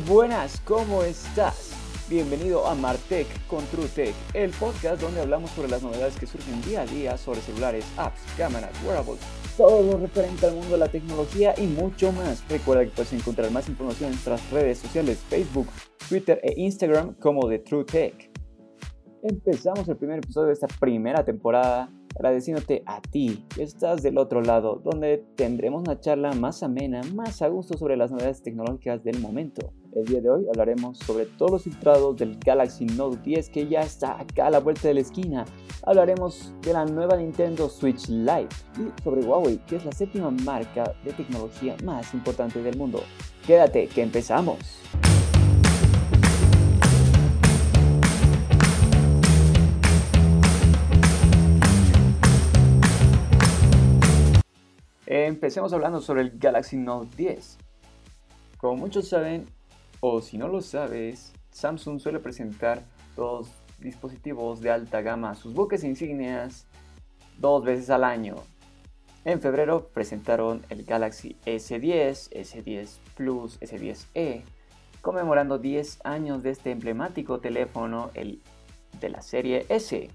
Buenas, ¿cómo estás? Bienvenido a Martech con TrueTech, el podcast donde hablamos sobre las novedades que surgen día a día sobre celulares, apps, cámaras, wearables, todo lo referente al mundo de la tecnología y mucho más. Recuerda que puedes encontrar más información en nuestras redes sociales, Facebook, Twitter e Instagram como de TrueTech. Empezamos el primer episodio de esta primera temporada agradeciéndote a ti que estás del otro lado, donde tendremos una charla más amena, más a gusto sobre las novedades tecnológicas del momento. El día de hoy hablaremos sobre todos los filtrados del Galaxy Note 10 que ya está acá a la vuelta de la esquina. Hablaremos de la nueva Nintendo Switch Lite y sobre Huawei, que es la séptima marca de tecnología más importante del mundo. Quédate, que empezamos. Empecemos hablando sobre el Galaxy Note 10. Como muchos saben, o si no lo sabes, Samsung suele presentar dos dispositivos de alta gama, sus buques insignias, dos veces al año. En febrero presentaron el Galaxy S10, S10 Plus, S10e, conmemorando 10 años de este emblemático teléfono el, de la serie S.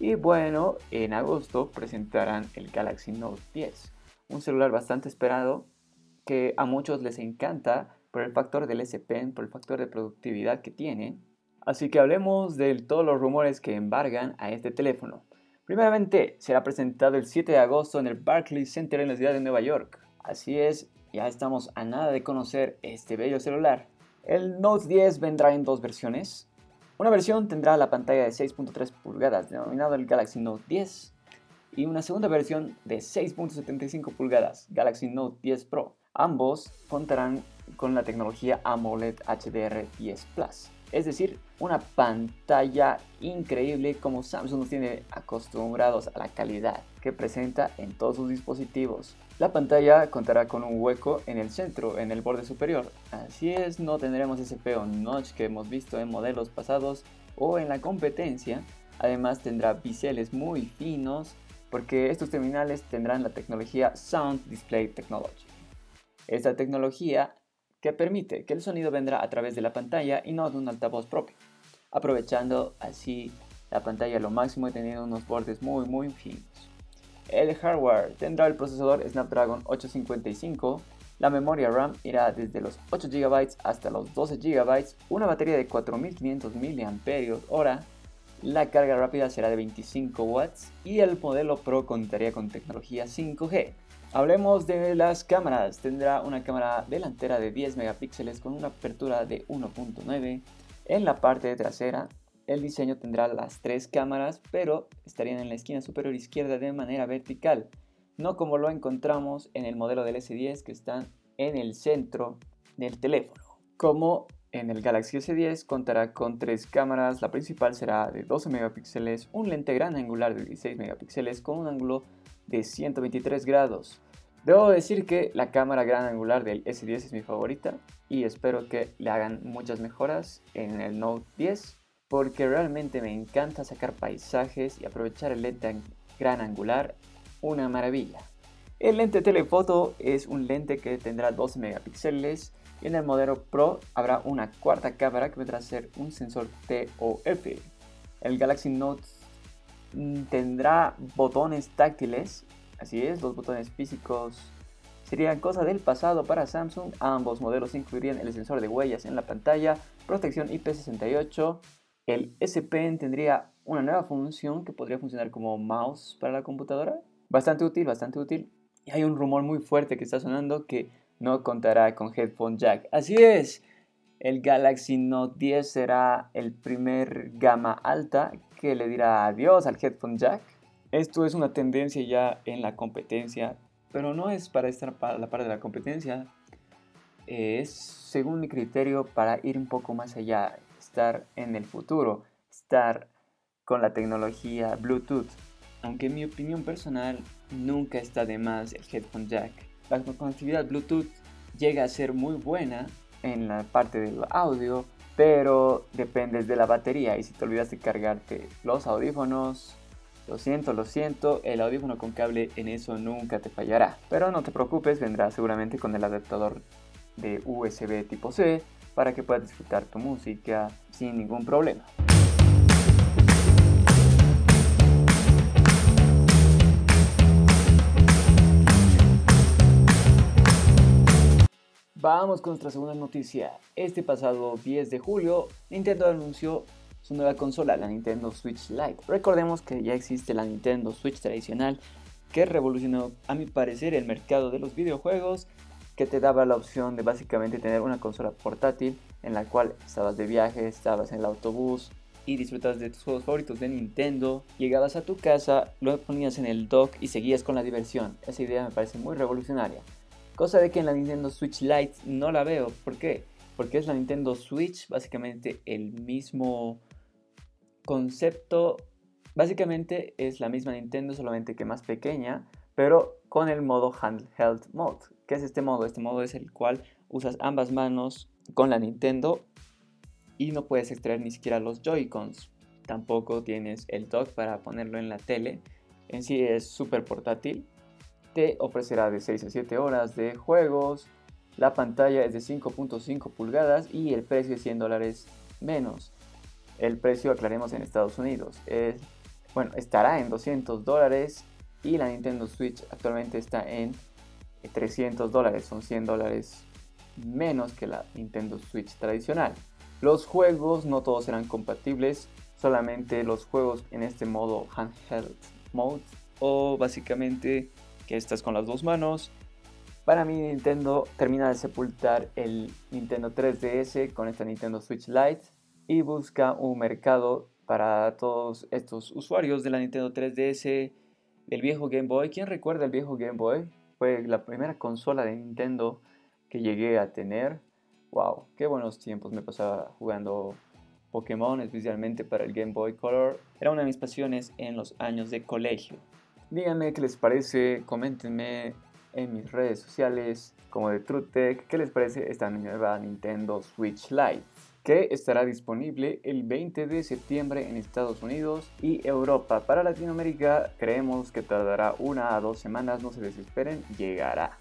Y bueno, en agosto presentarán el Galaxy Note 10 un celular bastante esperado que a muchos les encanta por el factor del S Pen, por el factor de productividad que tiene. Así que hablemos de todos los rumores que embargan a este teléfono. Primeramente, será presentado el 7 de agosto en el Barclays Center en la ciudad de Nueva York. Así es, ya estamos a nada de conocer este bello celular. El Note 10 vendrá en dos versiones. Una versión tendrá la pantalla de 6.3 pulgadas, denominado el Galaxy Note 10, y una segunda versión de 6.75 pulgadas, Galaxy Note 10 Pro. Ambos contarán con la tecnología AMOLED HDR10 Plus, es decir, una pantalla increíble como Samsung nos tiene acostumbrados a la calidad que presenta en todos sus dispositivos. La pantalla contará con un hueco en el centro, en el borde superior. Así es, no tendremos ese feo notch que hemos visto en modelos pasados o en la competencia. Además tendrá biseles muy finos porque estos terminales tendrán la tecnología Sound Display Technology. Esta tecnología que permite que el sonido vendrá a través de la pantalla y no de un altavoz propio, aprovechando así la pantalla lo máximo y teniendo unos bordes muy muy finos. El hardware tendrá el procesador Snapdragon 855, la memoria RAM irá desde los 8 GB hasta los 12 GB, una batería de 4500 mAh, la carga rápida será de 25 watts y el modelo Pro contaría con tecnología 5G. Hablemos de las cámaras. Tendrá una cámara delantera de 10 megapíxeles con una apertura de 1.9. En la parte trasera, el diseño tendrá las tres cámaras, pero estarían en la esquina superior izquierda de manera vertical, no como lo encontramos en el modelo del S10 que están en el centro del teléfono. Como en el Galaxy S10 contará con tres cámaras, la principal será de 12 megapíxeles, un lente gran angular de 16 megapíxeles con un ángulo de 123 grados. Debo decir que la cámara gran angular del S10 es mi favorita y espero que le hagan muchas mejoras en el Note 10 porque realmente me encanta sacar paisajes y aprovechar el lente gran angular, una maravilla. El lente telefoto es un lente que tendrá 12 megapíxeles y en el modelo Pro habrá una cuarta cámara que vendrá a ser un sensor TOF. El Galaxy Note mm, tendrá botones táctiles, así es, los botones físicos serían cosa del pasado para Samsung. Ambos modelos incluirían el sensor de huellas en la pantalla, protección IP68. El S Pen tendría una nueva función que podría funcionar como mouse para la computadora. Bastante útil, bastante útil. Y hay un rumor muy fuerte que está sonando que no contará con headphone jack. Así es, el Galaxy Note 10 será el primer gama alta que le dirá adiós al headphone jack. Esto es una tendencia ya en la competencia, pero no es para estar para la parte de la competencia. Es, según mi criterio, para ir un poco más allá, estar en el futuro, estar con la tecnología Bluetooth. Aunque en mi opinión personal nunca está de más el headphone jack la conectividad Bluetooth llega a ser muy buena en la parte del audio, pero dependes de la batería y si te olvidas de cargarte los audífonos, lo siento, lo siento, el audífono con cable en eso nunca te fallará. Pero no te preocupes, vendrá seguramente con el adaptador de USB tipo C para que puedas disfrutar tu música sin ningún problema. Vamos con nuestra segunda noticia. Este pasado 10 de julio, Nintendo anunció su nueva consola, la Nintendo Switch Lite. Recordemos que ya existe la Nintendo Switch tradicional que revolucionó, a mi parecer, el mercado de los videojuegos, que te daba la opción de básicamente tener una consola portátil en la cual estabas de viaje, estabas en el autobús y disfrutas de tus juegos favoritos de Nintendo. Llegabas a tu casa, lo ponías en el dock y seguías con la diversión. Esa idea me parece muy revolucionaria. Cosa de que en la Nintendo Switch Lite no la veo. ¿Por qué? Porque es la Nintendo Switch, básicamente el mismo concepto. Básicamente es la misma Nintendo, solamente que más pequeña, pero con el modo Handheld Mode. ¿Qué es este modo? Este modo es el cual usas ambas manos con la Nintendo y no puedes extraer ni siquiera los Joy-Cons. Tampoco tienes el dock para ponerlo en la tele. En sí es súper portátil te ofrecerá de 6 a 7 horas de juegos. La pantalla es de 5.5 pulgadas y el precio es 100 dólares menos. El precio, aclaremos, en Estados Unidos. Es, bueno, estará en 200 dólares y la Nintendo Switch actualmente está en 300 dólares. Son 100 dólares menos que la Nintendo Switch tradicional. Los juegos no todos serán compatibles, solamente los juegos en este modo handheld mode o básicamente que estás con las dos manos. Para mí Nintendo termina de sepultar el Nintendo 3DS con esta Nintendo Switch Lite y busca un mercado para todos estos usuarios de la Nintendo 3DS, del viejo Game Boy. ¿Quién recuerda el viejo Game Boy? Fue la primera consola de Nintendo que llegué a tener. Wow, qué buenos tiempos me pasaba jugando Pokémon, especialmente para el Game Boy Color. Era una de mis pasiones en los años de colegio. Díganme qué les parece, coméntenme en mis redes sociales como de TrueTech qué les parece esta nueva Nintendo Switch Lite que estará disponible el 20 de septiembre en Estados Unidos y Europa. Para Latinoamérica creemos que tardará una a dos semanas, no se desesperen, llegará.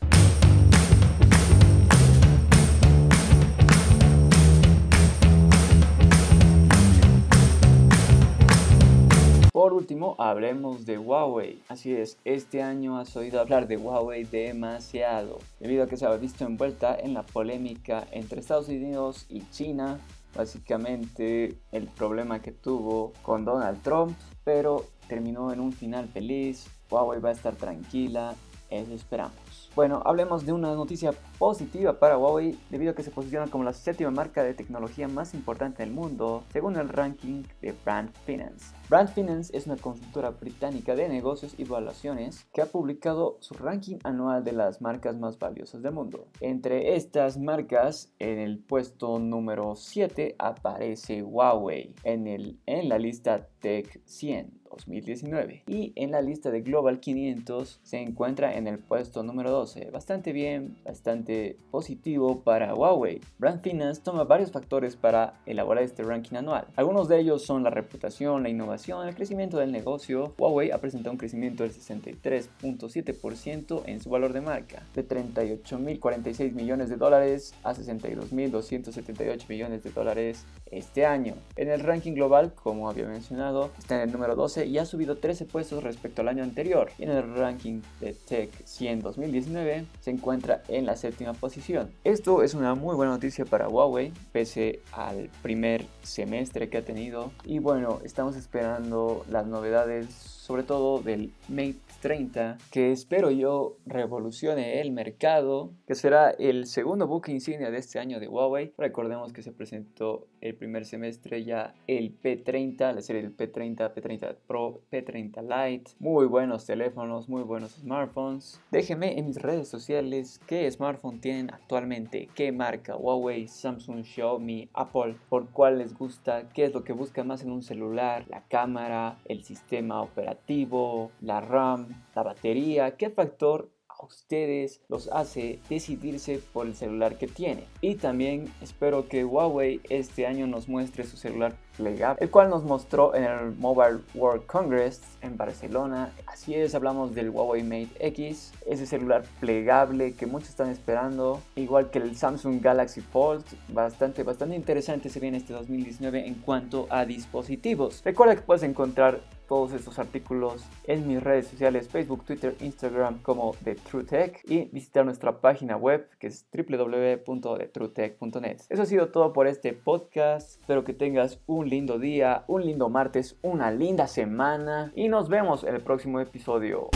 Por último, hablemos de Huawei. Así es, este año has oído hablar de Huawei demasiado, debido a que se ha visto envuelta en la polémica entre Estados Unidos y China. Básicamente el problema que tuvo con Donald Trump, pero terminó en un final feliz. Huawei va a estar tranquila, eso esperamos. Bueno, hablemos de una noticia positiva para Huawei debido a que se posiciona como la séptima marca de tecnología más importante del mundo según el ranking de Brand Finance. Brand Finance es una consultora británica de negocios y evaluaciones que ha publicado su ranking anual de las marcas más valiosas del mundo. Entre estas marcas, en el puesto número 7 aparece Huawei en, el, en la lista Tech 100 2019 y en la lista de Global 500 se encuentra en el puesto número 12. Bastante bien, bastante positivo para Huawei. Brand Finance toma varios factores para elaborar este ranking anual. Algunos de ellos son la reputación, la innovación, el crecimiento del negocio. Huawei ha presentado un crecimiento del 63.7% en su valor de marca, de 38.046 millones de dólares a 62.278 millones de dólares este año. En el ranking global, como había mencionado, está en el número 12 y ha subido 13 puestos respecto al año anterior. Y en el ranking de Tech 100 2019 se encuentra en la séptima posición. Esto es una muy buena noticia para Huawei, pese al primer semestre que ha tenido. Y bueno, estamos esperando las novedades, sobre todo del Mate 30, que espero yo revolucione el mercado, que será el segundo buque insignia de este año de Huawei. Recordemos que se presentó el primer semestre ya el P30, la serie del P30, P30 Pro, P30 Lite. Muy buenos teléfonos, muy buenos smartphones. Déjenme en mis redes sociales qué smartphone tienen actualmente, qué marca, Huawei, Samsung, Xiaomi, Apple, por cuál les gusta, qué es lo que buscan más en un celular, la cámara, el sistema operativo, la RAM, la batería, qué factor ustedes los hace decidirse por el celular que tiene. Y también espero que Huawei este año nos muestre su celular plegable, el cual nos mostró en el Mobile World Congress en Barcelona. Así es, hablamos del Huawei Mate X, ese celular plegable que muchos están esperando, igual que el Samsung Galaxy Fold, bastante, bastante interesante se viene este 2019 en cuanto a dispositivos. Recuerda que puedes encontrar todos estos artículos en mis redes sociales Facebook, Twitter, Instagram como The True Tech y visitar nuestra página web que es www.thetruetech.net. Eso ha sido todo por este podcast. Espero que tengas un lindo día, un lindo martes, una linda semana y nos vemos en el próximo episodio.